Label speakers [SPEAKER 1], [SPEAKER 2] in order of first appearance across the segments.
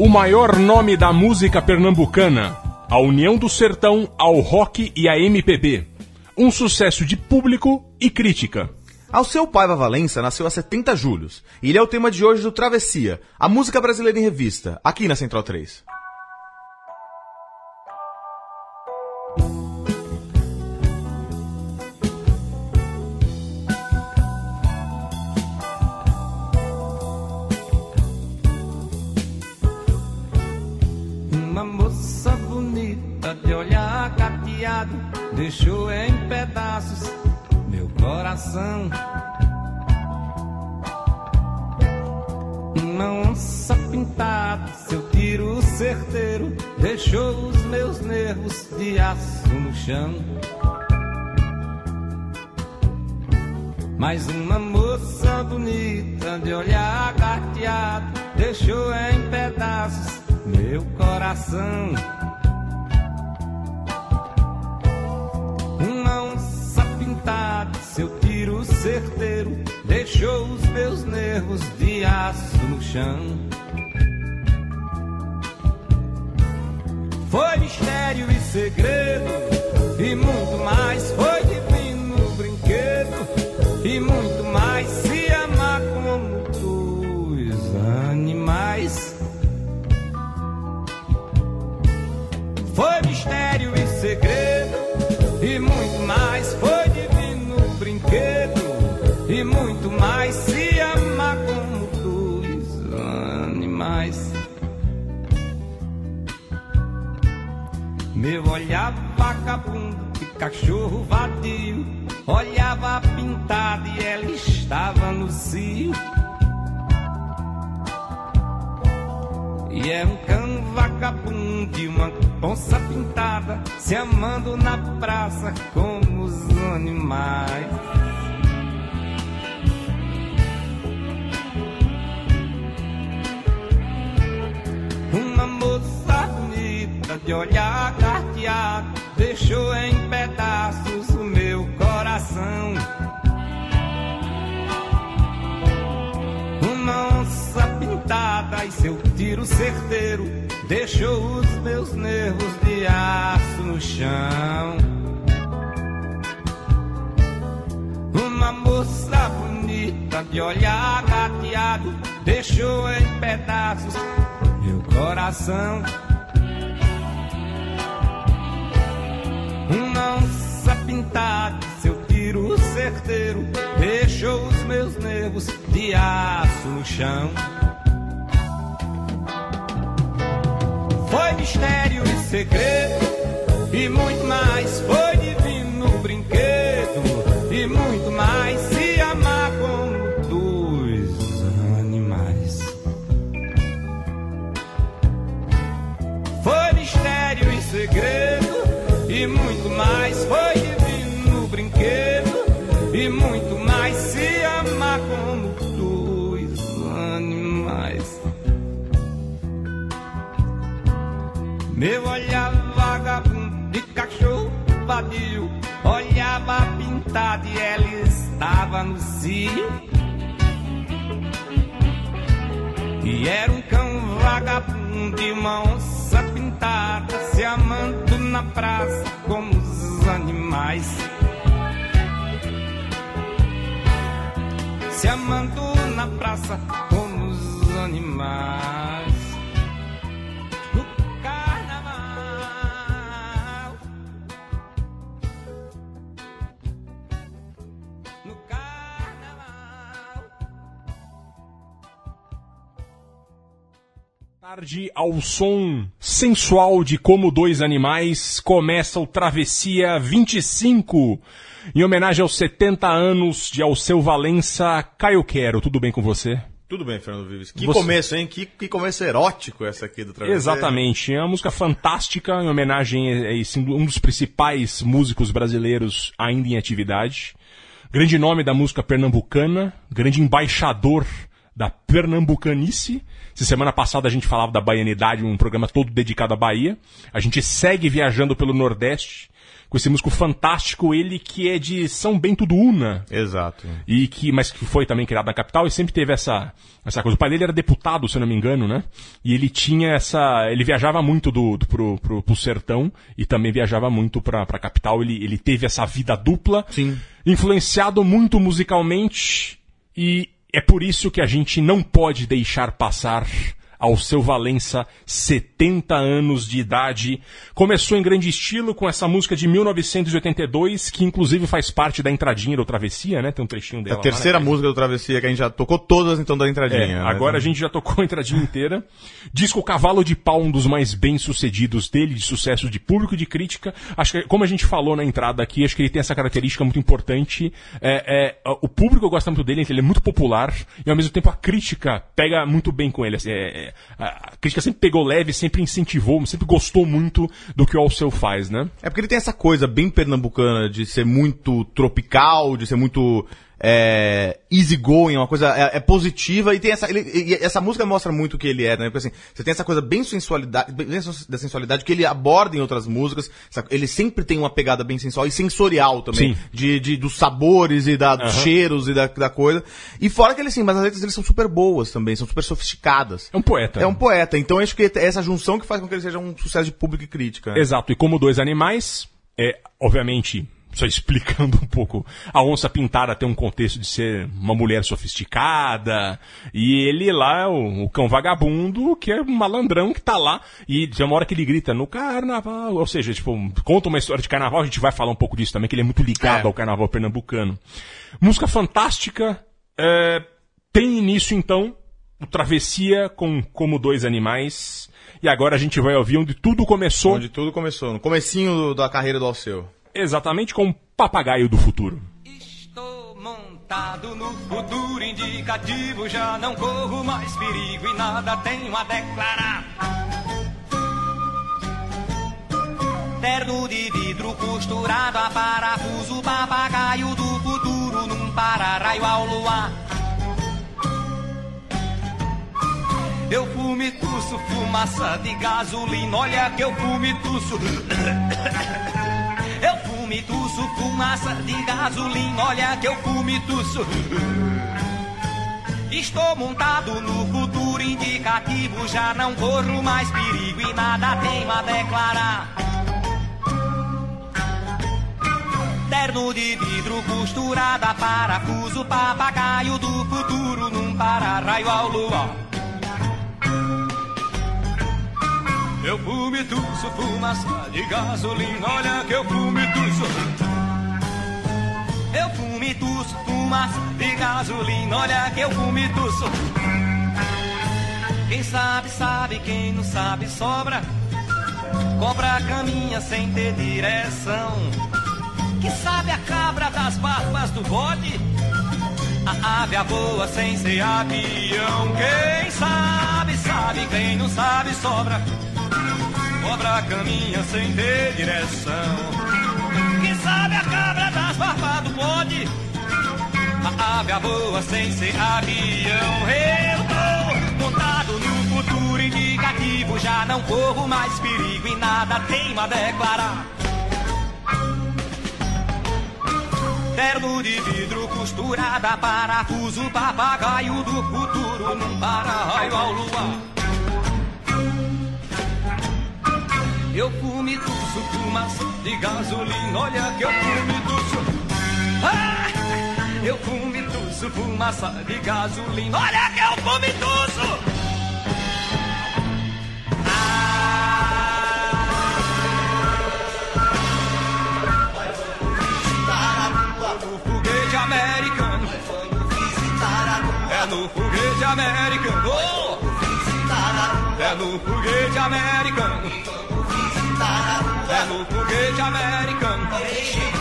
[SPEAKER 1] O maior nome da música pernambucana, a união do sertão ao rock e à MPB. Um sucesso de público e crítica.
[SPEAKER 2] Ao seu Paiva Valença nasceu há 70 julhos, e ele é o tema de hoje do Travessia, a música brasileira em revista, aqui na Central 3.
[SPEAKER 3] Gateado deixou em pedaços meu coração. Uma onça pintada, seu tiro certeiro deixou os meus nervos de aço no chão. Mas uma moça bonita de olhar gateado deixou em pedaços meu coração. Pintada, seu tiro certeiro deixou os meus nervos de aço no chão. Foi mistério e segredo Meu olhar vagabundo de cachorro vadio olhava pintada e ela estava no cio. E é um cão vagabundo e uma onça pintada se amando na praça como os animais. De olhar carteado deixou em pedaços o meu coração. Uma onça pintada e seu tiro certeiro deixou os meus nervos de aço no chão. Uma moça bonita de olhar gateado deixou em pedaços meu coração. Uma onça pintada, seu tiro certeiro deixou os meus nervos de aço no chão. Foi mistério e segredo e muito mais. Meu olhar vagabundo de cachorro vadio olhava pintada e ela estava no cio. E era um cão vagabundo e uma onça pintada se amando na praça como os animais. Se amando na praça como os animais.
[SPEAKER 1] Tarde ao som sensual de Como Dois Animais, começa o Travessia 25, em homenagem aos 70 anos de Alceu Valença. Caio Quero, tudo bem com você?
[SPEAKER 2] Tudo bem, Fernando Vives. Que
[SPEAKER 1] Você-
[SPEAKER 2] começo, hein? Que, que começo erótico essa aqui do Travesseiro.
[SPEAKER 1] Exatamente. É uma música fantástica em homenagem a esse, um dos principais músicos brasileiros ainda em atividade. Grande nome da música pernambucana, grande embaixador da pernambucanice. Se semana passada a gente falava da baianidade, um programa todo dedicado à Bahia. A gente segue viajando pelo Nordeste com esse músico fantástico, ele que é de São Bento do Una,
[SPEAKER 2] Exato.
[SPEAKER 1] e que mas que foi também criado na capital e sempre teve essa essa coisa. O pai dele era deputado, se eu não me engano, né? E ele tinha essa, ele viajava muito do, do pro, pro, pro sertão e também viajava muito pra, pra capital. Ele ele teve essa vida dupla,
[SPEAKER 2] Sim.
[SPEAKER 1] influenciado muito musicalmente e é por isso que a gente não pode deixar passar ao seu Valença 70 anos de idade. Começou em grande estilo com essa música de 1982, que inclusive faz parte da entradinha do Travessia, né? Tem um trechinho
[SPEAKER 2] A
[SPEAKER 1] dela. lá,
[SPEAKER 2] terceira
[SPEAKER 1] né?
[SPEAKER 2] música do Travessia que a gente já tocou todas então da entradinha.
[SPEAKER 1] É,
[SPEAKER 2] né?
[SPEAKER 1] agora a gente já tocou a entradinha inteira. Disco Cavalo de Pau, um dos mais bem sucedidos dele, de sucesso de público e de crítica. Acho que, como a gente falou na entrada aqui, acho que ele tem essa característica muito importante. É, é, o público gosta muito dele, ele é muito popular e ao mesmo tempo a crítica pega muito bem com ele. Assim, é, é, a crítica sempre pegou leve, sempre incentivou, sempre gostou muito do que o Alceu faz, né?
[SPEAKER 2] É porque ele tem essa coisa bem pernambucana de ser muito tropical, de ser muito é, easygoing, uma coisa é, é positiva e tem essa ele- e essa música mostra muito o que ele é, né? Porque assim, você tem essa coisa bem sensualidade, bem da sensualidade que ele aborda em outras músicas. essa- Ele sempre tem uma pegada bem sensual e sensorial também,
[SPEAKER 1] Sim.
[SPEAKER 2] de, de dos sabores e da, dos cheiros e da, da coisa. E fora que ele assim, mas as letras dele são super boas também, são super sofisticadas.
[SPEAKER 1] É um poeta.
[SPEAKER 2] É um poeta, então acho que é essa junção que faz com que ele seja um sucesso de público e crítica. né?
[SPEAKER 1] Exato, e como dois animais, é, obviamente, só explicando um pouco, a onça pintada tem um contexto de ser uma mulher sofisticada, e ele lá é o, o cão vagabundo, que é um malandrão que tá lá, e tem uma hora que ele grita no carnaval, ou seja, tipo, conta uma história de carnaval, a gente vai falar um pouco disso também, que ele é muito ligado
[SPEAKER 2] É.
[SPEAKER 1] ao carnaval pernambucano. Música fantástica, é, tem início então, o Travessia com Como Dois Animais, e agora a gente vai ouvir onde tudo começou.
[SPEAKER 2] Onde tudo começou, no comecinho do- da carreira do Alceu.
[SPEAKER 1] Exatamente com papagaio do futuro.
[SPEAKER 3] Estou montado no futuro indicativo, já não corro mais perigo e nada tenho a declarar. Terno de vidro costurado a parafuso, papagaio do futuro num para-raio ao luar. Eu fume tuço, fumaça de gasolina, olha que eu fume tuço. Eu fume tuço, fumaça de gasolina, olha que eu fume tuço. Estou montado no futuro indicativo, já não corro mais perigo e nada tenho a declarar. Terno de vidro costurado a parafuso, papagaio do futuro num para-raio ao luar. Eu fume tuço, fumaça de gasolina, olha que eu fume tuço. Eu fume tuço, fumaça de gasolina, olha que eu fume tuço. Quem sabe, sabe, quem não sabe, sobra. Cobra caminha sem ter direção. Que sabe a cabra das barbas do bode? A ave a voa sem ser avião. Quem sabe, sabe, quem não sabe, sobra. Cobra caminha sem ter direção. Quem sabe a cabra das barbas do bode? A ave a voa sem ser avião. Eu tô montado no futuro indicativo. Já não corro mais perigo e nada tenho a declarar. Terno de vidro costurada, parafuso, papagaio do futuro num para-raio ao luar. Eu fume tuço, fumaça de gasolina, olha que eu fume tuço. Ah! Eu fume tuço, fumaça de gasolina, olha que eu fume tuço. No foguete americano. É no foguete americano. É no foguete americano. No foguete americano.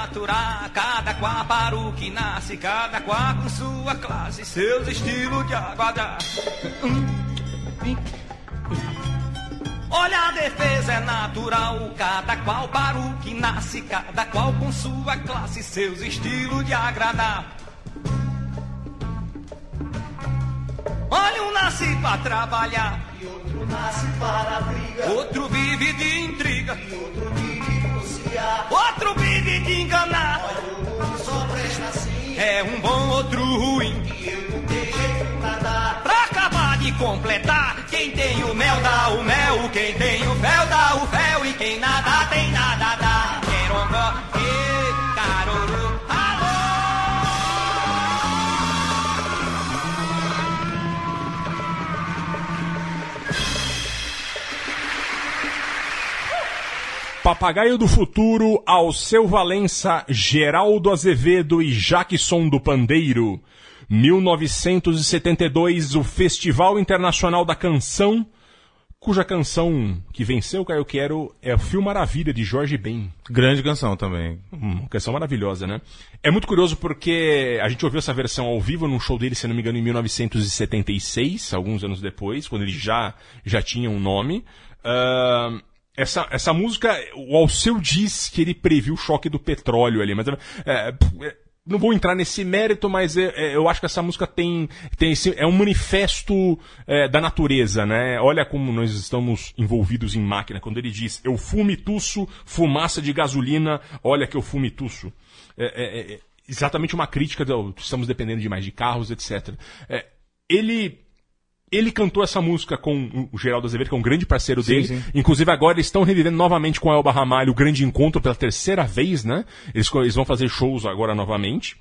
[SPEAKER 3] Natural, cada qual para o que nasce, cada qual com sua classe, seus estilos de aguardar. Olha, a defesa é natural, cada qual para o que nasce, cada qual com sua classe, seus estilos de agradar. Olha, um nasce para trabalhar,
[SPEAKER 4] E outro nasce para a briga,
[SPEAKER 3] outro vive de intriga,
[SPEAKER 4] e outro vive.
[SPEAKER 3] Outro vive de enganar. É um bom, outro ruim.
[SPEAKER 4] pra
[SPEAKER 3] acabar de completar, quem tem o mel dá o mel, quem tem o fel dá o fel, e quem nada tem nada dá. Querongó, e
[SPEAKER 1] Papagaio do Futuro, Alceu Valença, Geraldo Azevedo e Jackson do Pandeiro. 1972, o Festival Internacional da Canção, cuja canção que venceu, Caio Quero, é o Fio Maravilha, de Jorge Ben.
[SPEAKER 2] Grande canção também.
[SPEAKER 1] Hum, canção maravilhosa, né? É muito curioso porque a gente ouviu essa versão ao vivo num show dele, se não me engano, em 1976, alguns anos depois, quando ele já, já tinha um nome. Ahn, essa, essa música, o Alceu diz que ele previu o choque do petróleo ali, mas é, é, não vou entrar nesse mérito, mas é- é, eu acho que essa música tem, tem esse, é um manifesto é, da natureza, né? Olha como nós estamos envolvidos em máquina. Quando ele diz, eu fumo e tuço, fumaça de gasolina, olha que eu fumo e tuço. É, é, é exatamente uma crítica, estamos dependendo demais de carros, etc. Ele ele cantou essa música com o Geraldo Azevedo, que é um grande parceiro dele.
[SPEAKER 2] sim.
[SPEAKER 1] Inclusive agora eles estão revivendo novamente com a Elba Ramalho o grande encontro pela terceira vez, né? Eles, eles vão fazer shows agora novamente.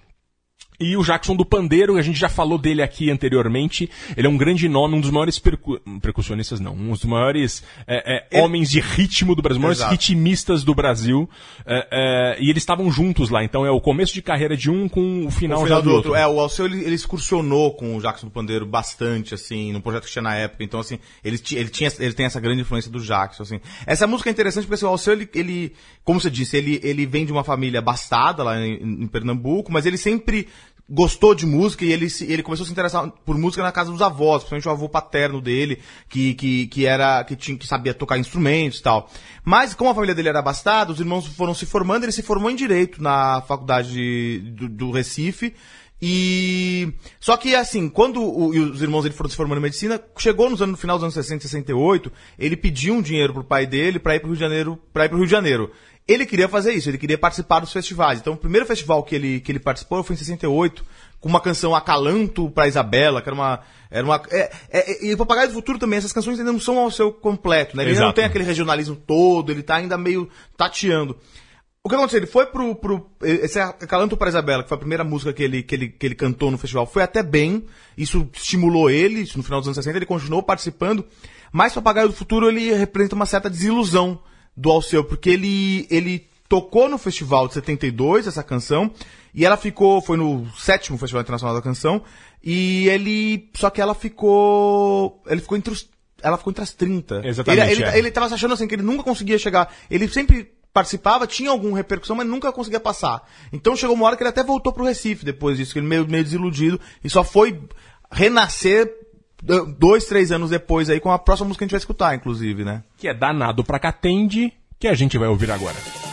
[SPEAKER 1] E o Jackson do Pandeiro, a gente já falou dele aqui anteriormente. Ele é um grande nome, um dos maiores percu percussionistas, não, um dos maiores é, é, homens de ritmo do Brasil, os maiores
[SPEAKER 2] Exato.
[SPEAKER 1] ritmistas do Brasil. É, é, e eles estavam juntos lá, então é o começo de carreira de um com o final, já
[SPEAKER 2] final
[SPEAKER 1] do outro.
[SPEAKER 2] outro. É, o Alceu ele, ele excursionou com o Jackson do Pandeiro bastante, assim, no projeto que tinha na época. Então, assim, ele, ele, tinha, ele tem essa grande influência do Jackson, assim. Essa música é interessante porque assim, o Alceu, ele, ele, como você disse, ele, ele vem de uma família abastada lá em, em Pernambuco, mas ele sempre gostou de música e ele, se- ele começou a se interessar por música na casa dos avós, principalmente o avô paterno dele, que, que, que era, que tinha, que sabia tocar instrumentos e tal. Mas, como a família dele era abastada, os irmãos foram se formando, ele se formou em Direito na faculdade de- do, do Recife, e. Só que, assim, quando o- os irmãos dele foram se formando em medicina, chegou nos anos, no final dos anos 60 e 68, ele pediu um dinheiro pro pai dele pra ir pro Rio de Janeiro, para ir pro Rio de Janeiro. Ele queria fazer isso, ele queria participar dos festivais. Então, o primeiro festival que ele, que ele participou foi em 68, com uma canção Acalanto pra Isabela, que era uma. Era uma é, é, e o Papagaio do Futuro também, essas canções ainda não são ao seu completo, né? Ele ainda não tem aquele regionalismo todo, ele tá ainda meio tateando. O que aconteceu? Ele foi pro. pro esse Acalanto para Isabela, que foi a primeira música que ele, que, ele, que ele cantou no festival, foi até bem. Isso estimulou ele, isso no final dos anos 60, ele continuou participando. Mas Papagaio do Futuro, ele representa uma certa desilusão do Alceu, porque ele, ele tocou no festival de 72, essa canção, e ela ficou. Foi no sétimo Festival Internacional da Canção, e ele. Só que ela ficou. Ele ficou entre os. Ela ficou entre as 30.
[SPEAKER 1] Exatamente,
[SPEAKER 2] Ele, ele,
[SPEAKER 1] é.
[SPEAKER 2] ele tava se achando assim que ele nunca conseguia chegar. Ele sempre participava, tinha alguma repercussão, mas nunca conseguia passar. Então chegou uma hora que ele até voltou pro Recife depois disso, que ele meio, meio desiludido, e só foi renascer dois, três anos depois aí com a próxima música que a gente vai escutar, inclusive, né?
[SPEAKER 1] que é danado pra Catende, que a gente vai ouvir agora.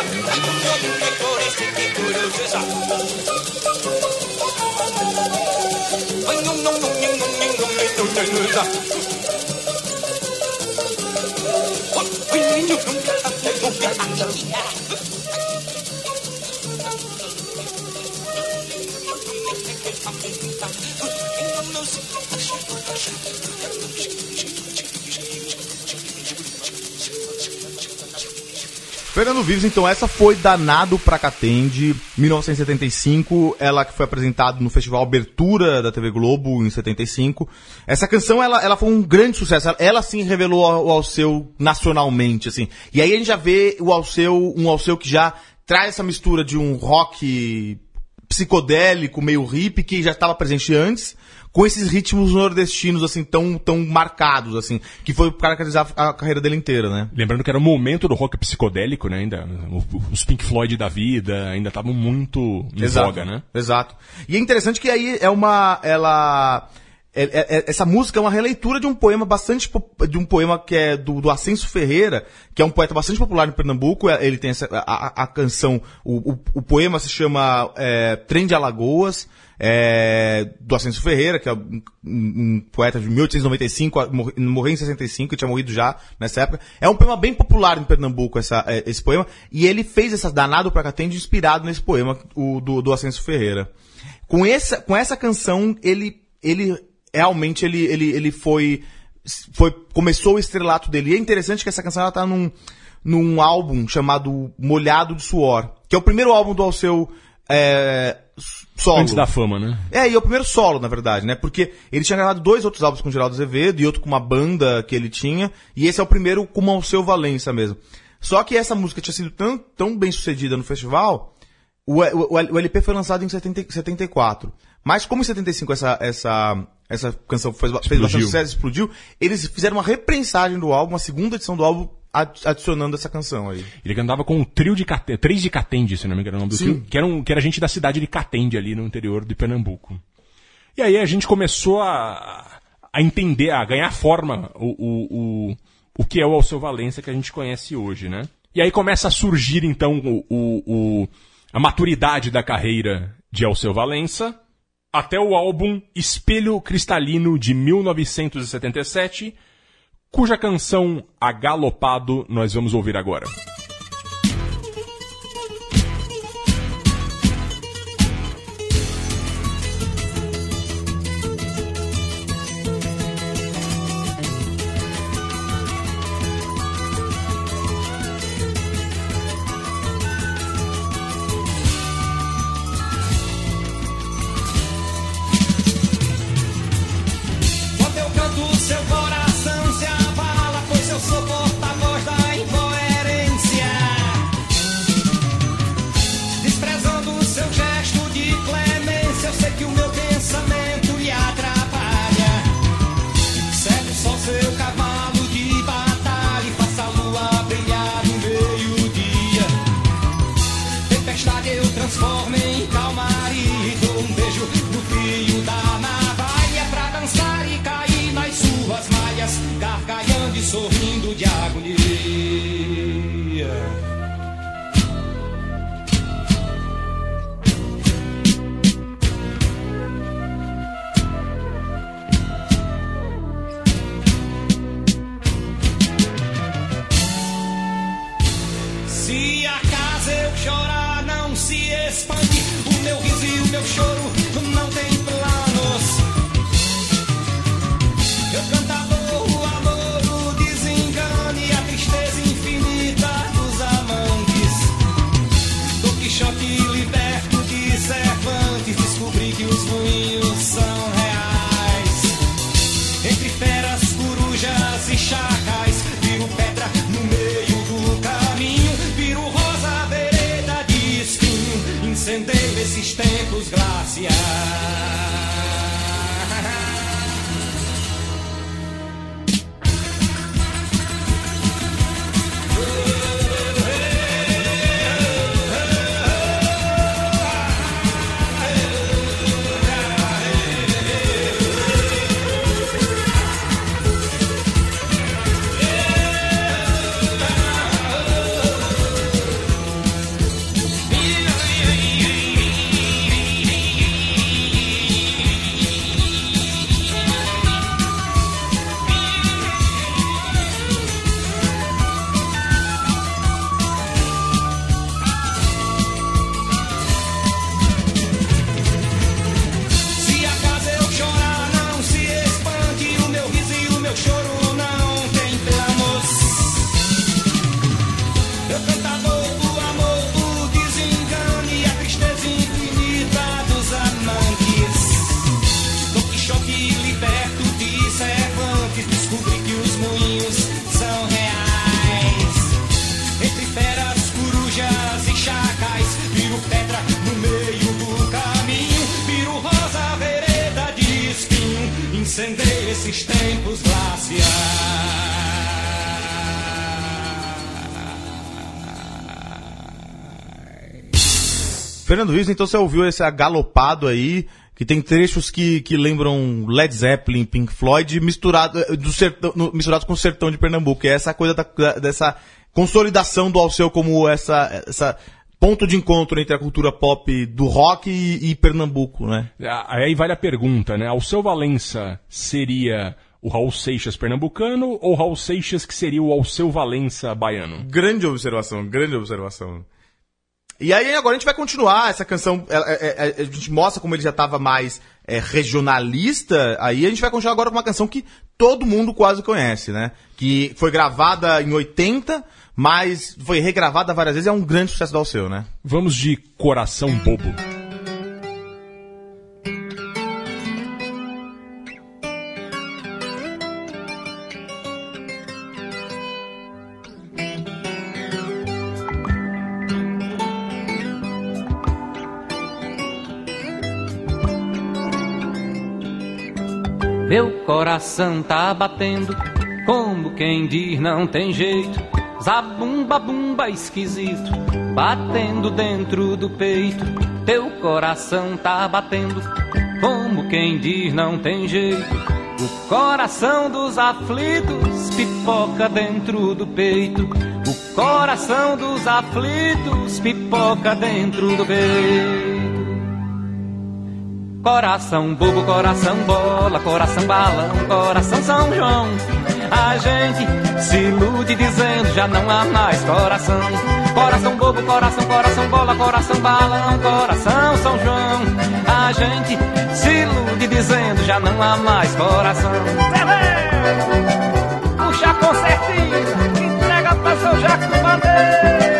[SPEAKER 3] 咱农民，咱搞的是一股牛劲上。
[SPEAKER 5] 农民，农民，农民，农民，牛劲上。我喂你牛劲上，你牛劲上，牛劲上。
[SPEAKER 2] Fernando Vives, então, essa foi Danado pra Catende, 1975, ela que foi apresentada no Festival Abertura da TV Globo em 75. Essa canção, ela, ela foi um grande sucesso, ela, ela sim revelou o Alceu nacionalmente, assim. E aí a gente já vê o Alceu, um Alceu que já traz essa mistura de um rock psicodélico, meio hippie, que já estava presente antes, com esses ritmos nordestinos, assim, tão, tão marcados, assim, que foi caracterizar a carreira dele inteira, né?
[SPEAKER 1] Lembrando que era o momento do rock psicodélico, né? Ainda, os Pink Floyd da vida ainda estavam muito em voga, né?
[SPEAKER 2] Exato. E é interessante que aí é uma, ela, é- é- é- essa música é uma releitura de um poema bastante, de um poema que é do, do Ascenso Ferreira, que é um poeta bastante popular em Pernambuco, É- ele tem essa, a, a- a canção, o, o, o poema se chama é, Trem de Alagoas, é, do Ascenso Ferreira, que é um, um- poeta de 1895, a- morre- morreu em 65, tinha morrido já nessa época. É um poema bem popular em Pernambuco, essa, é, esse poema, e ele fez essa Danado pra Catende inspirado nesse poema o, do, do Ascenso Ferreira. Com essa, com essa canção, ele, ele realmente ele, ele, ele foi, foi, começou o estrelato dele. E é interessante que essa canção ela tá num, num álbum chamado Molhado de Suor, que é o primeiro álbum do Alceu, é, solo.
[SPEAKER 1] Antes da fama, né?
[SPEAKER 2] É, e é o primeiro solo, na verdade, né? Porque ele tinha gravado dois outros álbuns com o Geraldo Azevedo e outro com uma banda que ele tinha, e esse é o primeiro com o Alceu Valença mesmo. Só que essa música tinha sido tão, tão bem sucedida no festival, o, o, o LP foi lançado em 70, 74. Mas como em 75 essa, essa, essa canção fez, fez bastante sucesso, explodiu, eles fizeram uma reprensagem do álbum, uma segunda edição do álbum, adicionando essa canção aí.
[SPEAKER 1] Ele cantava com um trio de Catende, três de Catende, se não me engano, era o nome do
[SPEAKER 2] Sim.
[SPEAKER 1] trio, que era, um, que era gente da cidade de Catende, ali no interior de Pernambuco. E aí a gente começou a, a entender, a ganhar forma o, o, o, o que é o Alceu Valença que a gente conhece hoje, né? E aí começa a surgir, então, o, o, o- a maturidade da carreira de Alceu Valença, até o álbum Espelho Cristalino de 1977, cuja canção Agalopado nós vamos ouvir agora.
[SPEAKER 2] Fernando então você ouviu esse agalopado aí, que tem trechos que, que lembram Led Zeppelin, Pink Floyd, misturado, eh, do sertão, misturados com o sertão de Pernambuco. É essa coisa da- da- dessa consolidação do Alceu como essa, essa ponto de encontro entre a cultura pop do rock e, e Pernambuco, né?
[SPEAKER 1] Ah, Aí vale a pergunta, né? Alceu Valença seria o Raul Seixas pernambucano ou Raul Seixas que seria o Alceu Valença baiano?
[SPEAKER 2] Grande observação, grande observação. E aí agora a gente vai continuar essa canção, é, é, é, a gente mostra como ele já estava mais é, regionalista, aí a gente vai continuar agora com uma canção que todo mundo quase conhece, né? Que foi gravada em 80, mas foi regravada várias vezes, é um grande sucesso do Alceu, né?
[SPEAKER 1] Vamos de Coração Bobo.
[SPEAKER 3] Meu coração tá batendo, como quem diz não tem jeito. Zabumba bumba esquisito, batendo dentro do peito. Teu coração tá batendo, como quem diz não tem jeito. O coração dos aflitos pipoca dentro do peito. O coração dos aflitos pipoca dentro do peito. Coração bobo, coração bola, coração balão, coração São João. A gente se ilude dizendo já não há mais coração. Coração bobo, coração, coração bola, coração balão, coração São João. A gente se ilude dizendo já não há mais coração. Puxa com certinho, entrega pra São Jacques do Madeiro.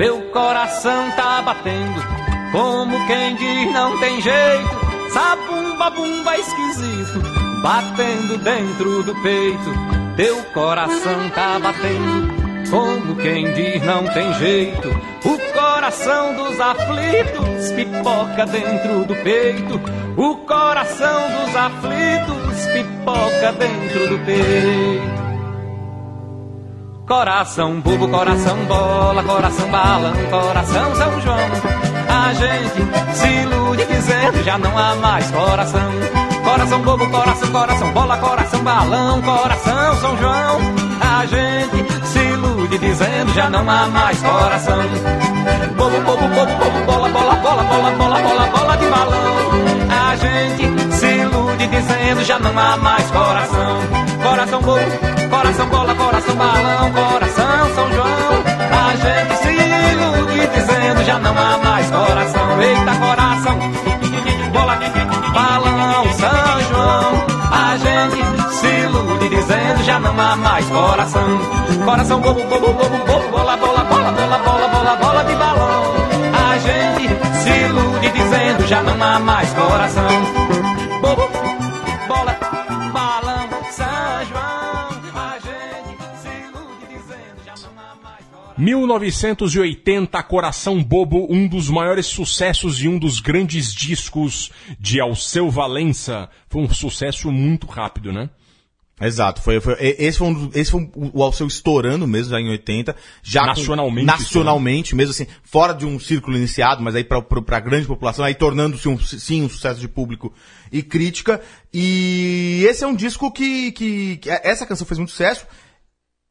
[SPEAKER 3] Meu coração tá batendo, como quem diz não tem jeito. Sabumba bumba esquisito, batendo dentro do peito. Teu coração tá batendo, como quem diz não tem jeito. O coração dos aflitos pipoca dentro do peito. O coração dos aflitos pipoca dentro do peito. Coração bobo, coração bola, coração balão, coração São João. A gente se ilude dizendo já não há mais coração. Coração bobo, coração, coração bola, coração balão, coração São João. A gente se ilude dizendo já não há mais coração. Bobo, bobo, bobo, bobo, bola, bola, bola, bola, bola, bola, bola de balão. A gente se ilude dizendo já não há mais coração. Coração bobo, coração bola, coração balão, coração São João. A gente se ilude dizendo já não há mais coração. Eita, coração, bola, balão, São João. A gente se ilude dizendo já não há mais coração. Coração bobo, bobo, bobo, bobo, bola, bola, bola, bola, bola, bola, bola de balão. A gente se ilude dizendo já não há mais coração.
[SPEAKER 1] 1980, Coração Bobo, um dos maiores sucessos e um dos grandes discos de Alceu Valença. Foi um sucesso muito rápido, né?
[SPEAKER 2] Exato, foi, foi- esse foi, um, esse foi um- o Alceu estourando mesmo, já em 80. Já com-
[SPEAKER 1] Nacionalmente
[SPEAKER 2] nacionalmente, mesmo assim, fora de um círculo iniciado, mas aí pra, pra, pra grande população, aí tornando-se um, sim um sucesso de público e crítica. E esse é um disco que, que, que essa canção fez muito sucesso.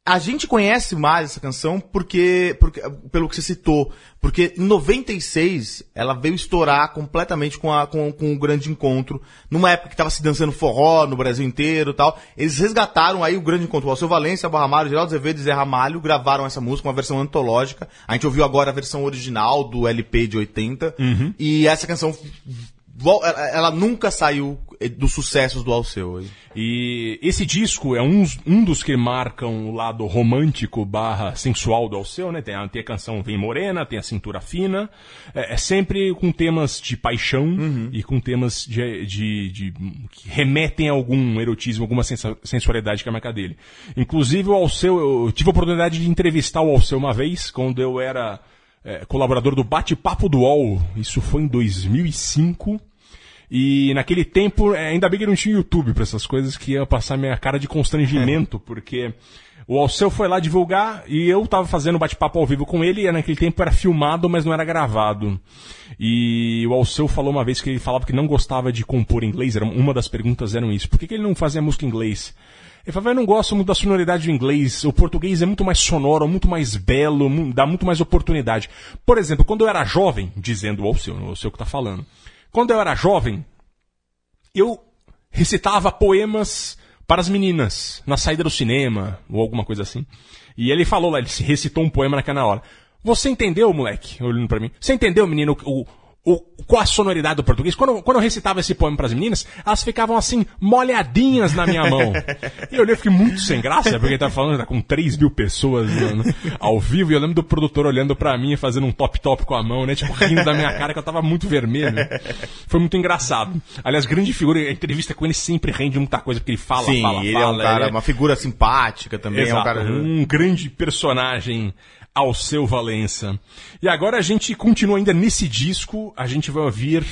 [SPEAKER 2] A gente conhece mais essa canção porque, porque pelo que você citou, porque em 96 ela veio estourar completamente com, a, com, com o grande encontro, numa época que estava se dançando forró no Brasil inteiro e tal. Eles resgataram aí o grande encontro. O Alceu Valência, Barra Ramalho, Geraldo Azevedo e Zé Ramalho gravaram essa música, uma versão antológica. A gente ouviu agora a versão original do LP de 80. E essa canção ela, nunca saiu eh, dos sucessos do Alceu.
[SPEAKER 1] E esse disco é um, um dos que marcam o lado romântico barra sensual do Alceu, né? Tem a, tem a canção Vem Morena, tem a Cintura Fina. É, é sempre com temas de paixão e com temas de, de, de- que remetem a algum erotismo, alguma sensualidade que é a marca dele. Inclusive o Alceu, eu tive a oportunidade de entrevistar o Alceu uma vez, quando eu era é, colaborador do Bate-Papo do UOL. Isso foi em 2005. E naquele tempo, eh, ainda bem que não tinha YouTube pra essas coisas, que ia passar minha cara de constrangimento, porque o Alceu foi lá divulgar e eu tava fazendo bate-papo ao vivo com ele, e naquele tempo era filmado, mas não era gravado. E o Alceu falou uma vez que ele falava que não gostava de compor em inglês, era uma das perguntas eram isso. Por que, que ele não fazia música em inglês? Ele falava, eu não gosto muito da sonoridade do inglês, o português é muito mais sonoro, muito mais belo, dá muito mais oportunidade. Por exemplo, quando eu era jovem, dizendo o Alceu, o Alceu que tá falando, quando eu era jovem, eu recitava poemas para as meninas, na saída do cinema, ou alguma coisa assim. E ele falou lá, ele recitou um poema naquela hora. Você entendeu, moleque? Olhando pra mim. Você entendeu, menino, o, o, qual a sonoridade do português? Quando, eu- quando eu recitava esse poema para as meninas, elas ficavam assim, molhadinhas na minha mão. E eu olhei fiquei muito sem graça, porque ele tava falando tá com 3 mil pessoas mano, ao vivo, e eu lembro do produtor olhando pra mim e fazendo um top-top com a mão, né? Tipo, rindo da minha cara, que eu tava muito vermelho. Foi muito engraçado. Aliás, grande figura, a entrevista com ele sempre rende muita coisa, porque ele fala,
[SPEAKER 2] Sim,
[SPEAKER 1] fala,
[SPEAKER 2] ele
[SPEAKER 1] fala.
[SPEAKER 2] é um cara,
[SPEAKER 1] ele é-
[SPEAKER 2] uma figura simpática também, é um
[SPEAKER 1] Exato,
[SPEAKER 2] cara...
[SPEAKER 1] um grande personagem ao seu Valença. E agora a gente continua ainda nesse disco, a gente vai ouvir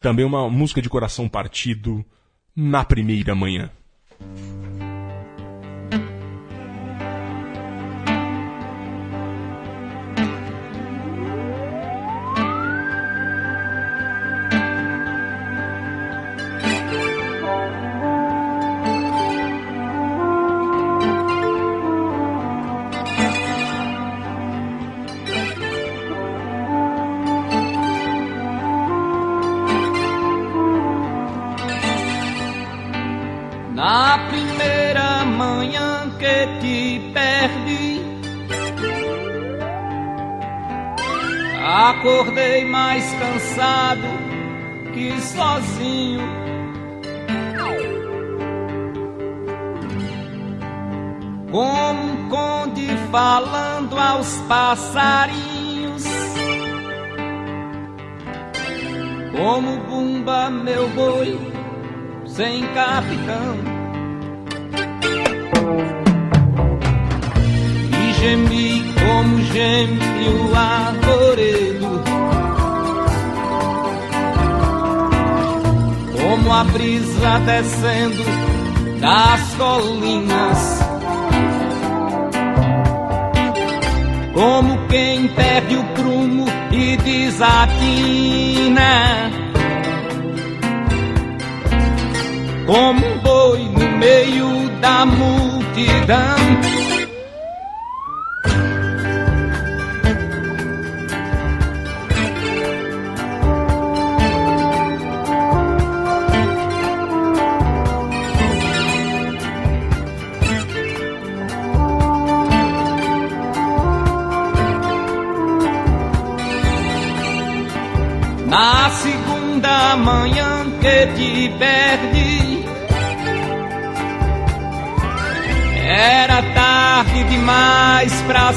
[SPEAKER 1] também uma música de coração partido na primeira manhã.
[SPEAKER 3] Acordei mais cansado que sozinho. Como um conde falando aos passarinhos. Como Bumba, meu boi, sem capitão. E gemi geme o arvoredo. Como a brisa descendo das colinas. Como quem perde o prumo e desatina. como um boi no meio da multidão.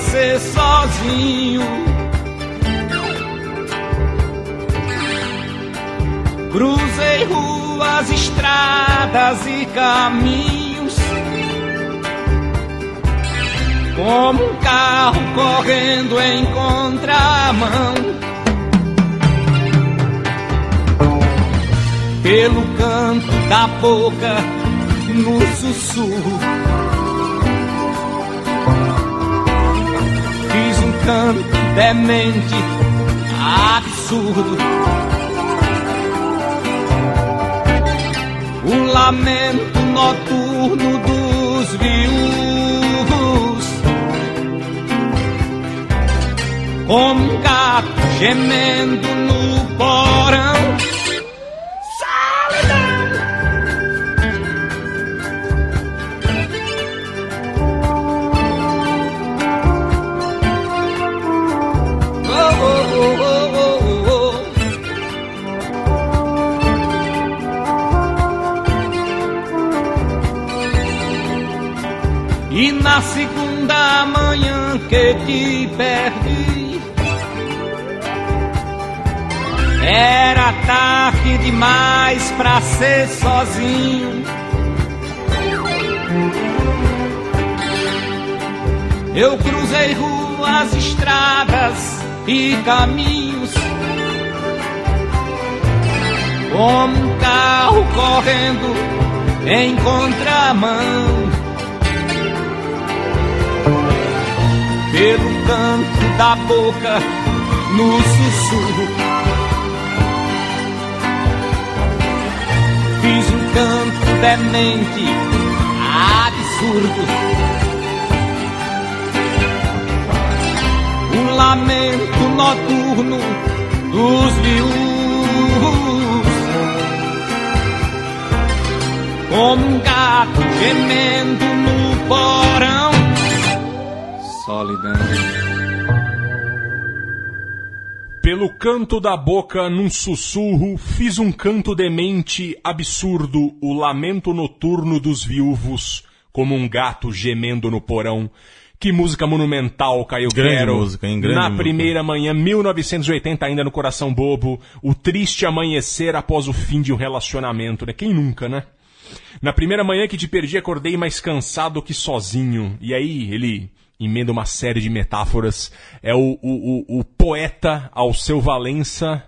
[SPEAKER 3] Ser sozinho. Cruzei ruas, estradas e caminhos. Como um carro correndo em contramão. Pelo canto da boca no sussurro. Fiz canto demente, absurdo. Um lamento noturno dos viúvos. Como um gato gemendo no porão. Pra ser sozinho Eu cruzei ruas, estradas e caminhos Como um carro correndo em contramão pelo canto da boca no sussurro. Canto demente, absurdo. Um lamento noturno dos viúvos. Como um gato gemendo no porão solidão.
[SPEAKER 1] Pelo canto da boca, num sussurro, fiz um canto demente, absurdo, o lamento noturno dos viúvos, como um gato gemendo no porão. Que música monumental, Caio
[SPEAKER 2] Grande
[SPEAKER 1] Quero.
[SPEAKER 2] música, hein? Grande
[SPEAKER 1] Na
[SPEAKER 2] música.
[SPEAKER 1] primeira manhã, 1980, ainda no Coração Bobo, o triste amanhecer após o fim de um relacionamento, né? Quem nunca, né? Na primeira manhã que te perdi, acordei mais cansado que sozinho. E aí, ele emenda uma série de metáforas. É o, o, o, o poeta Alceu Valença,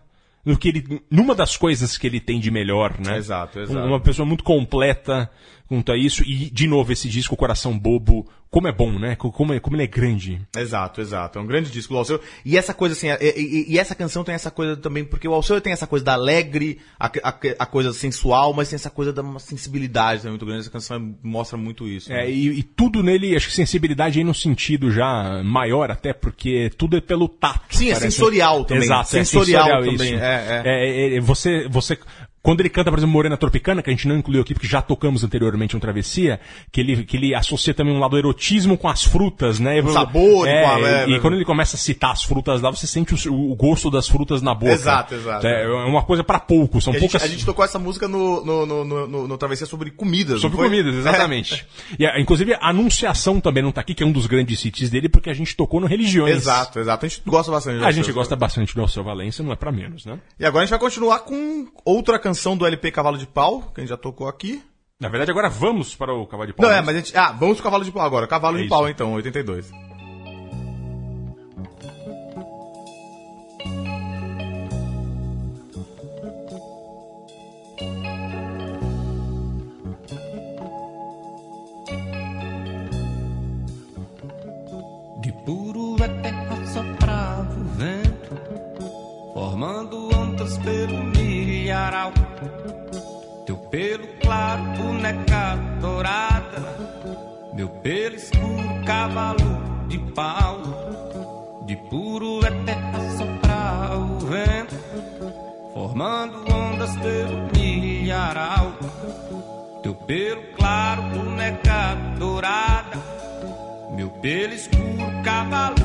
[SPEAKER 1] no que ele, numa das coisas que ele tem de melhor, né?
[SPEAKER 2] Exato, exato.
[SPEAKER 1] Uma pessoa muito completa quanto a isso. E, de novo, esse disco Coração Bobo, como é bom, né? Como, é, como ele é grande.
[SPEAKER 2] Exato, exato. É um grande disco do Alceu. E essa coisa assim, e, e- e essa canção tem essa coisa também, porque o Alceu tem essa coisa da alegre, a, a- a coisa sensual, mas tem essa coisa da uma sensibilidade também muito grande. Essa canção é- mostra muito isso. né?
[SPEAKER 1] É, e, e tudo nele, acho que sensibilidade aí no sentido já maior até, porque tudo é pelo tato.
[SPEAKER 2] Sim, é sensorial também.
[SPEAKER 1] Exato,
[SPEAKER 2] Sensorial
[SPEAKER 1] é
[SPEAKER 2] também,
[SPEAKER 1] isso.
[SPEAKER 2] é,
[SPEAKER 1] É, é, você, você, quando ele canta, por exemplo, Morena Tropicana, que a gente não incluiu aqui porque já tocamos anteriormente um Travessia, que ele, que ele associa também um lado do erotismo com as frutas, né?
[SPEAKER 2] O sabor,
[SPEAKER 1] é,
[SPEAKER 2] é,
[SPEAKER 1] e
[SPEAKER 2] é.
[SPEAKER 1] quando ele começa a citar as frutas lá, você sente o, o gosto das frutas na boca.
[SPEAKER 2] Exato, exato.
[SPEAKER 1] É é uma coisa pra poucos, são
[SPEAKER 2] E a, gente,
[SPEAKER 1] poucas...
[SPEAKER 2] a gente tocou essa música no, no, no, no, no- no Travessia sobre comidas.
[SPEAKER 1] Sobre comidas, exatamente. E, a- inclusive, a Anunciação também não tá aqui, que é um dos grandes hits dele, porque a gente tocou no Religiões.
[SPEAKER 2] exato, exato. A gente gosta bastante. do
[SPEAKER 1] A gente gosta bastante do Alceu Valença, não é pra menos, né?
[SPEAKER 2] E agora a gente vai continuar com outra canção do LP Cavalo de Pau, que a gente já tocou aqui.
[SPEAKER 1] Na verdade, agora vamos para o Cavalo de Pau.
[SPEAKER 2] Não, é, mas a gente. Ah, vamos pro Cavalo de Pau agora. Cavalo
[SPEAKER 1] É
[SPEAKER 2] de
[SPEAKER 1] isso.
[SPEAKER 2] Pau, então, 82.
[SPEAKER 3] De puro é soprava o vento, formando ondas pelo milharal. Teu pelo claro, boneca dourada, meu pelo escuro, cavalo de pau. De puro é terra soprava o vento, formando ondas pelo milharal. Teu pelo claro, boneca dourada, meu pelo escuro, cavalo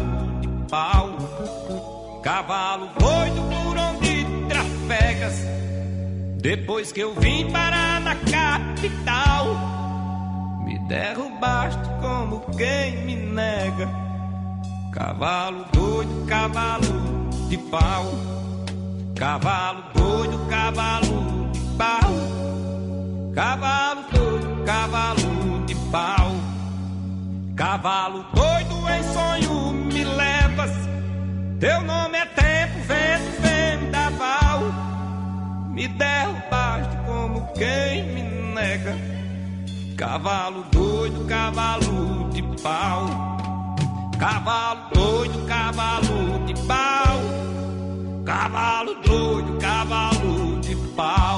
[SPEAKER 3] de pau. Cavalo doido por onde trafegas. Depois que eu vim parar na capital, me derrubaste como quem me nega. Cavalo doido, cavalo de pau. Cavalo doido, cavalo de pau. Cavalo doido, cavalo de pau. Cavalo doido em sonho me levas. Teu nome é tempo, vento, vendaval. Me derrubaste como quem me nega. Cavalo doido, cavalo de pau. Cavalo doido, cavalo de pau. Cavalo doido, cavalo de pau.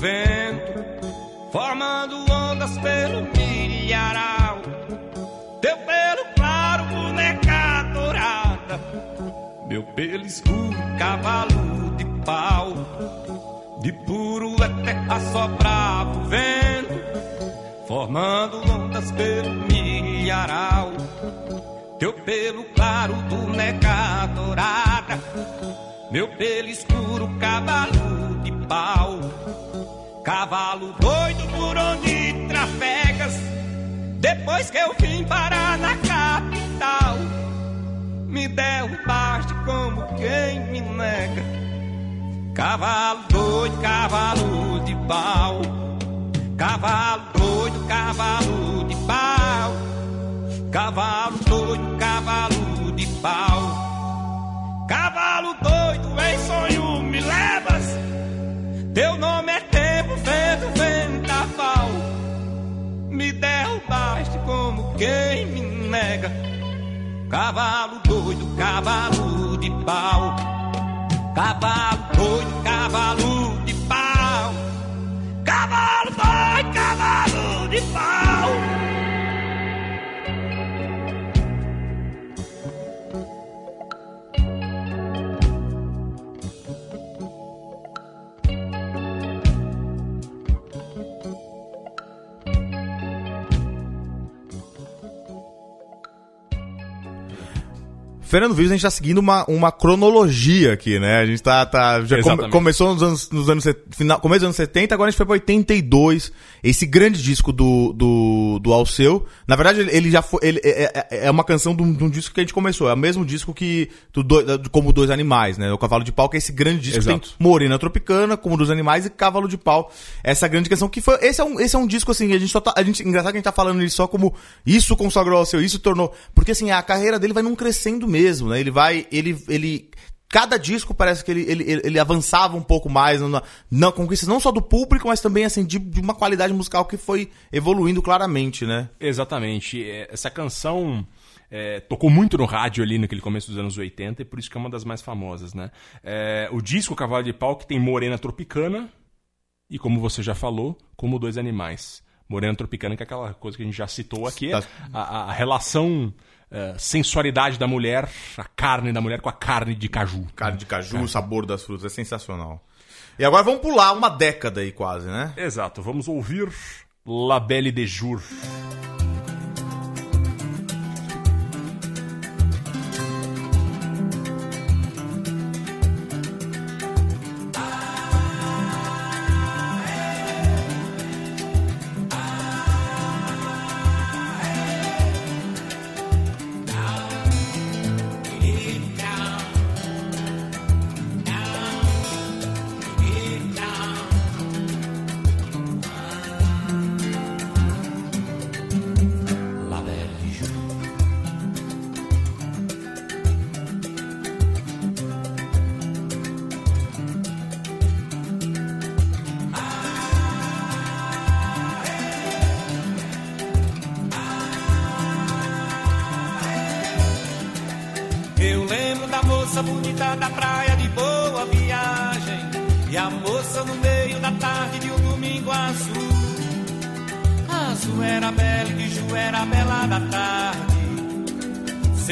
[SPEAKER 3] Vento, formando ondas pelo milharal. Teu pelo claro, boneca dourada, meu pelo escuro, cavalo de pau. De puro é terra soprava o vento, formando ondas pelo milharal. Teu pelo claro, boneca dourada. Meu pelo escuro, cavalo de pau. Cavalo doido por onde trafegas. Depois que eu vim parar na capital, me derrubaste como quem me nega. Cavalo doido, cavalo de pau. Cavalo doido, cavalo de pau. Cavalo doido, cavalo de pau. Cavalo doido, em sonho me levas. Teu nome é como quem me nega. Cavalo doido, cavalo de pau. Cavalo doido, cavalo de pau. Cavalo doido, cavalo de pau.
[SPEAKER 2] Fernando Vives, a gente tá seguindo uma, uma cronologia aqui, né? A gente tá. tá já come- começou nos anos, nos anos final, começo dos anos 70, agora a gente foi pra 82. Esse grande disco do, do, do Alceu. Na verdade, ele, já foi. Ele, é, é- é uma canção de um, de um disco que a gente começou. É o mesmo disco que. Do, do- como Dois Animais, né? O Cavalo de Pau, que é esse grande disco que
[SPEAKER 1] Exato.
[SPEAKER 2] tem Morena Tropicana, como dos animais, e Cavalo de Pau. Essa grande canção que foi. Esse é um, esse é um disco, assim, a gente só tá. A gente, engraçado que a gente tá falando ele só como isso consagrou ao seu, isso tornou. Porque assim, a carreira dele vai num crescendo mesmo, né? Ele vai. Ele. ele Cada disco parece que ele, ele, ele, avançava um pouco mais na, na conquista não só do público, mas também assim de, de uma qualidade musical que foi evoluindo claramente, né?
[SPEAKER 1] Exatamente. É, Essa canção é, tocou muito no rádio ali naquele começo dos anos 80 e por isso que é uma das mais famosas, né? É, o disco Cavalo de Pau que tem Morena Tropicana e, como você já falou, como dois animais. Morena Tropicana, que é aquela coisa que a gente já citou aqui,
[SPEAKER 2] Tá.
[SPEAKER 1] a, a relação, é, sensualidade da mulher, a carne da mulher com a carne de caju.
[SPEAKER 2] Carne de caju, o sabor das frutas, é sensacional. E agora vamos pular uma década aí quase, né?
[SPEAKER 1] Exato, vamos ouvir La Belle de Jour.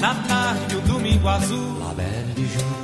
[SPEAKER 3] Na tarde de um domingo azul. La Belle de Ju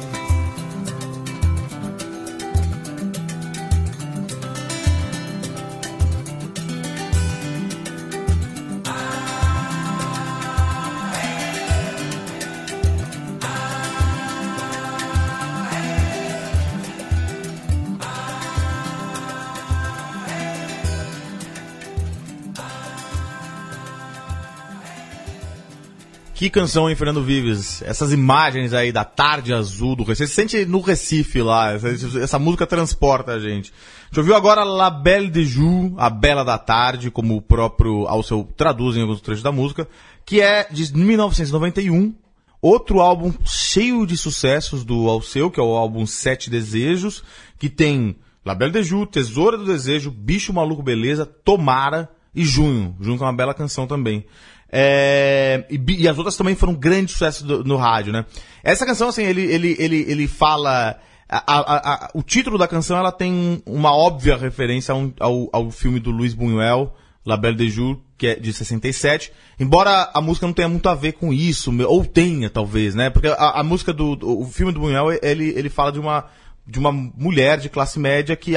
[SPEAKER 2] Que canção, hein, Fernando Vives? Essas imagens aí da tarde azul do Recife. Você se sente no Recife lá. Essa, essa música transporta a gente. A gente ouviu agora La Belle de Jour, A Bela da Tarde, como o próprio Alceu traduz em alguns trechos da música, que é de 1991. Outro álbum cheio de sucessos do Alceu, que é o álbum Sete Desejos, que tem La Belle de Jour, Tesoura do Desejo, Bicho Maluco Beleza, Tomara e Junho. Junho é uma bela canção também. É, e, e as outras também foram grandes sucessos do- no rádio, né? Essa canção, assim, ele, ele, ele, ele fala. a- a- a- o título da canção ela tem uma óbvia referência um- ao, ao filme do Luiz Buñuel, La Belle de Jour, que é de 67. Embora a música não tenha muito a ver com isso, ou tenha, talvez, né? Porque a, música do, do- o filme do Buñuel, ele, ele fala de uma, de uma mulher de classe média que,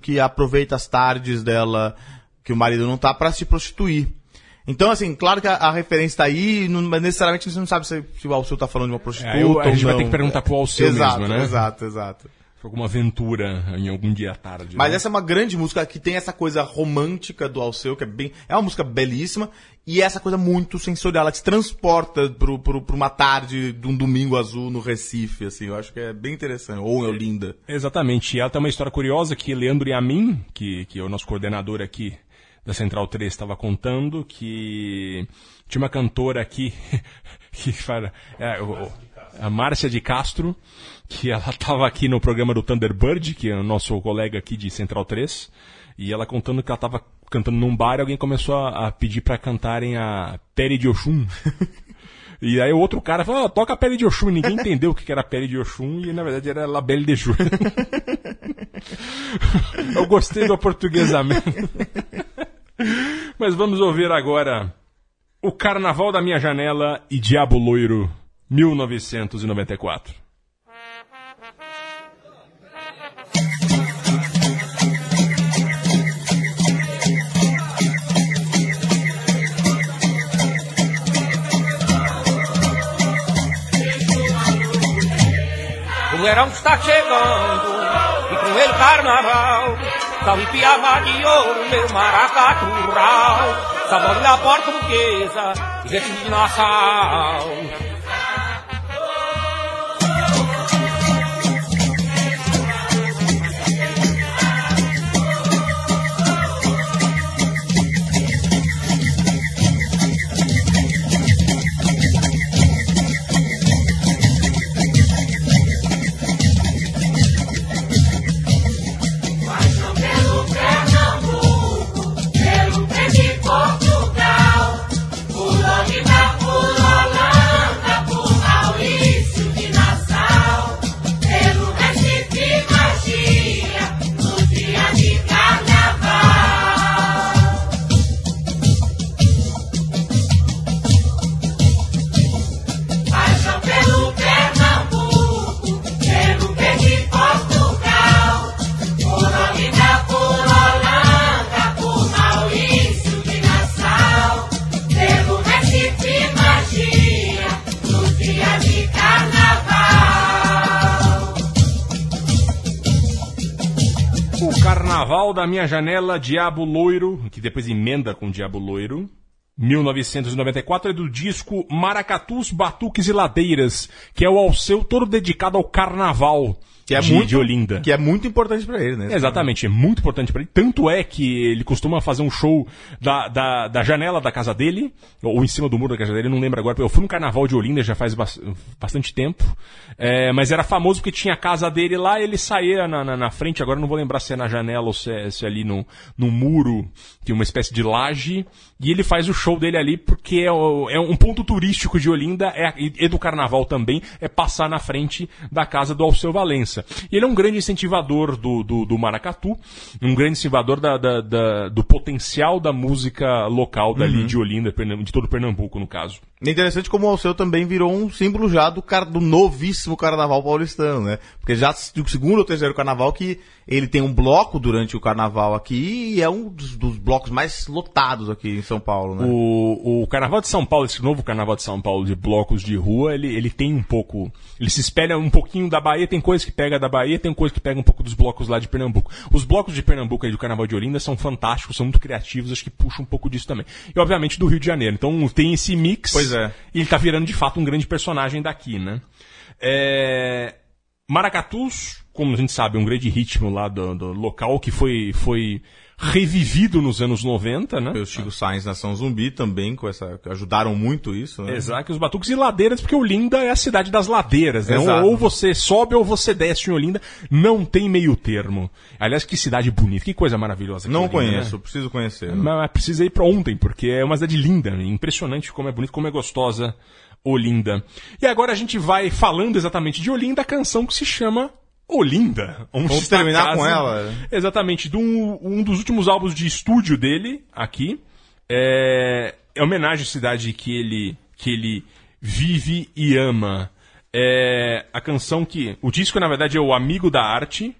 [SPEAKER 2] que aproveita as tardes dela, que o marido não tá, pra se prostituir. Então, assim, claro que a, a referência tá aí, não, mas necessariamente você não sabe se, se o Alceu tá falando de uma prostituta
[SPEAKER 1] É, eu- a gente vai
[SPEAKER 2] não.
[SPEAKER 1] ter que perguntar pro Alceu
[SPEAKER 2] exato,
[SPEAKER 1] mesmo, né?
[SPEAKER 2] Exato, exato.
[SPEAKER 1] Alguma aventura em algum dia à tarde.
[SPEAKER 2] Mas
[SPEAKER 1] né?
[SPEAKER 2] essa é uma grande música que tem essa coisa romântica do Alceu, que é bem. É uma música belíssima, e essa coisa muito sensorial. Ela te transporta pro, pro, pra uma tarde de um domingo azul no Recife, assim. Eu acho que é bem interessante. Ou é linda.
[SPEAKER 1] Exatamente. E ela tem uma história curiosa que Leandro Yamin, que, que é o nosso coordenador aqui da Central 3, estava contando, que tinha uma cantora aqui, que fala, é, o- a Márcia de Castro, que ela estava aqui no programa do Thunderbird, que é o nosso colega aqui de Central 3, e ela contando que ela estava cantando num bar e alguém começou a, a pedir para cantarem a Pere de Oxum. E aí o outro cara falou, "Ah, toca a pele de Oxum. Ninguém entendeu o que era a pele de Oxum e na verdade era La Belle de Jour. Eu gostei do aportuguesamento. Mas vamos ouvir agora O Carnaval da Minha Janela e Diabo Loiro, 1994.
[SPEAKER 6] verão está chegando e com ele o carnaval. Piava de ouro, meu maracatu rural. Sabor da portuguesa gente de Nassau.
[SPEAKER 1] Da Minha Janela, Diabo Loiro, que depois emenda com Diabo Loiro. 1994 é do disco Maracatus, Batuques e Ladeiras, que é o Alceu todo dedicado ao carnaval
[SPEAKER 2] Que é
[SPEAKER 1] de,
[SPEAKER 2] muito,
[SPEAKER 1] de Olinda.
[SPEAKER 2] Que é muito importante pra ele, né?
[SPEAKER 1] Exatamente, é muito importante pra ele. Tanto é que ele costuma fazer um show da, da, da janela da casa dele, ou em cima do muro da casa dele, não lembro agora. Eu fui no carnaval de Olinda já faz bas- bastante tempo, é, mas era famoso porque tinha a casa dele lá, ele saía na, na, na frente, agora eu não vou lembrar se é na janela ou se é, se é ali no, no muro, tem uma espécie de laje, e ele faz o show dele ali porque é, é um ponto turístico de Olinda, é, e do carnaval também, é passar na frente da casa do Alceu Valença. E ele é um grande incentivador do, do, do maracatu, um grande incentivador da, da- da- do potencial da música local dali de Olinda, de todo Pernambuco, no caso.
[SPEAKER 2] É interessante como o Alceu também virou um símbolo já do, car do novíssimo carnaval paulistano, né? Porque já do segundo ou terceiro carnaval que ele tem um bloco durante o carnaval aqui e é um dos, dos blocos mais lotados aqui em São Paulo, né?
[SPEAKER 1] O, o Carnaval de São Paulo, esse novo Carnaval de São Paulo de blocos de rua, ele, ele tem um pouco. Ele se espelha um pouquinho da Bahia, tem coisa que pega da Bahia, tem coisa que pega um pouco dos blocos lá de Pernambuco. Os blocos de Pernambuco e do Carnaval de Olinda são fantásticos, são muito criativos, acho que puxam um pouco disso também. E obviamente do Rio de Janeiro. Então tem esse mix.
[SPEAKER 2] Pois é.
[SPEAKER 1] E ele tá virando de fato um grande personagem daqui, né? É... Maracatus, como a gente sabe, é um grande ritmo lá do, do local que foi, foi revivido nos anos 90, né?
[SPEAKER 2] O Chico Sainz Nação Zumbi também, com essa, ajudaram muito isso, né?
[SPEAKER 1] Exato, os batuques e ladeiras, porque Olinda é a cidade das ladeiras, né?
[SPEAKER 2] Exato.
[SPEAKER 1] Ou você sobe ou você desce em Olinda, não tem meio termo. Aliás, que cidade bonita, que coisa maravilhosa.
[SPEAKER 2] Não
[SPEAKER 1] Olinda,
[SPEAKER 2] conheço,
[SPEAKER 1] né?
[SPEAKER 2] preciso conhecer. né?
[SPEAKER 1] Mas, mas precisa ir pra ontem, porque é uma cidade linda, impressionante como é bonita, como é gostosa Olinda. E agora a gente vai falando exatamente de Olinda, a canção que se chama Olinda.
[SPEAKER 2] Vamos
[SPEAKER 1] a
[SPEAKER 2] terminar com ela.
[SPEAKER 1] Exatamente, de um, um dos últimos álbuns de estúdio dele, aqui. É, é homenagem à cidade que ele, que ele vive e ama. É a canção que. O disco, na verdade, é O Amigo da Arte.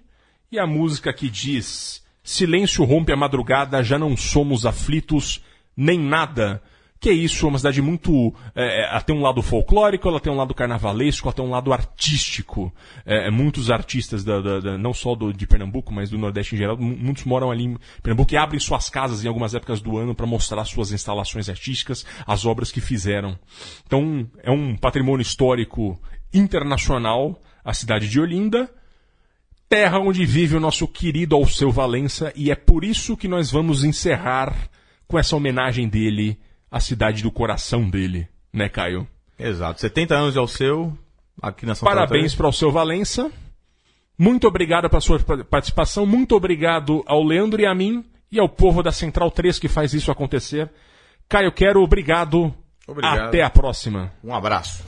[SPEAKER 1] E a música que diz: Silêncio rompe a madrugada, já não somos aflitos, nem nada. Que é isso, é uma cidade muito. É, ela tem um lado folclórico, ela tem um lado carnavalesco, ela tem um lado artístico. É, é, muitos artistas, da, da- da- não só do, de Pernambuco, mas do Nordeste em geral, mu- muitos moram ali em Pernambuco e abrem suas casas em algumas épocas do ano para mostrar suas instalações artísticas, as obras que fizeram. Então, é um patrimônio histórico internacional, a cidade de Olinda terra onde vive o nosso querido Alceu Valença, e é por isso que nós vamos encerrar com essa homenagem dele à cidade do coração dele, né, Caio?
[SPEAKER 2] Exato. 70 anos de Alceu, aqui na São
[SPEAKER 1] Parabéns para o Alceu Valença. Muito obrigado pela sua pa- participação, muito obrigado ao Leandro e a mim e ao povo da Central 3 que faz isso acontecer. Caio Quero, obrigado.
[SPEAKER 2] Obrigado.
[SPEAKER 1] Até a próxima.
[SPEAKER 2] Um abraço.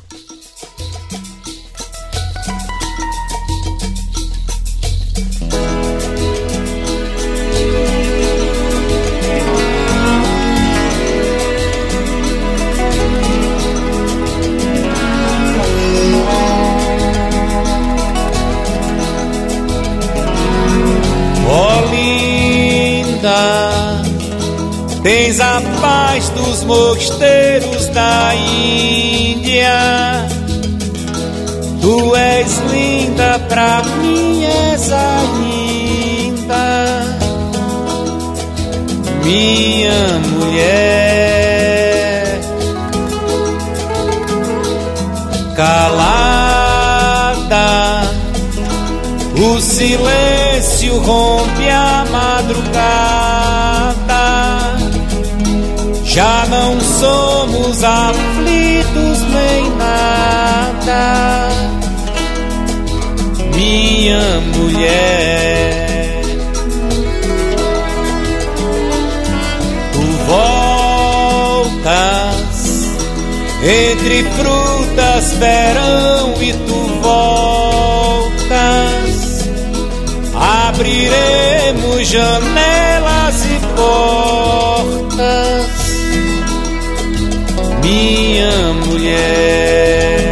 [SPEAKER 3] Olinda, tens a paz dos mosteiros da Índia. Tu és linda, pra mim és ainda minha mulher. Calada, silêncio rompe a madrugada. Já não somos aflitos nem nada, minha mulher. Tu voltas entre frutas, verão e tu voltas. Abriremos janelas e portas minha mulher.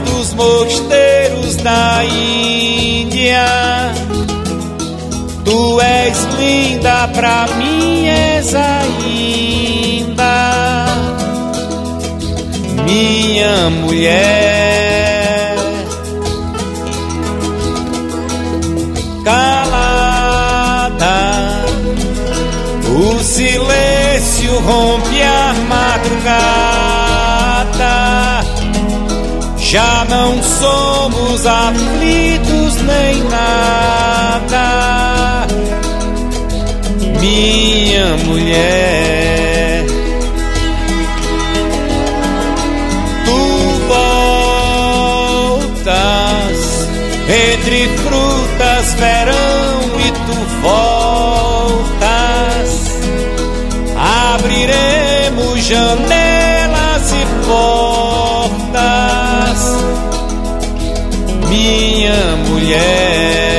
[SPEAKER 3] Dos mosteiros da Índia. Tu és linda, pra mim és ainda minha mulher. Calada, o silêncio rompe a madrugada. Já não somos aflitos nem nada, minha mulher. Tu voltas entre frutas, verão e tu voltas. Abriremos janelas portas, minha mulher.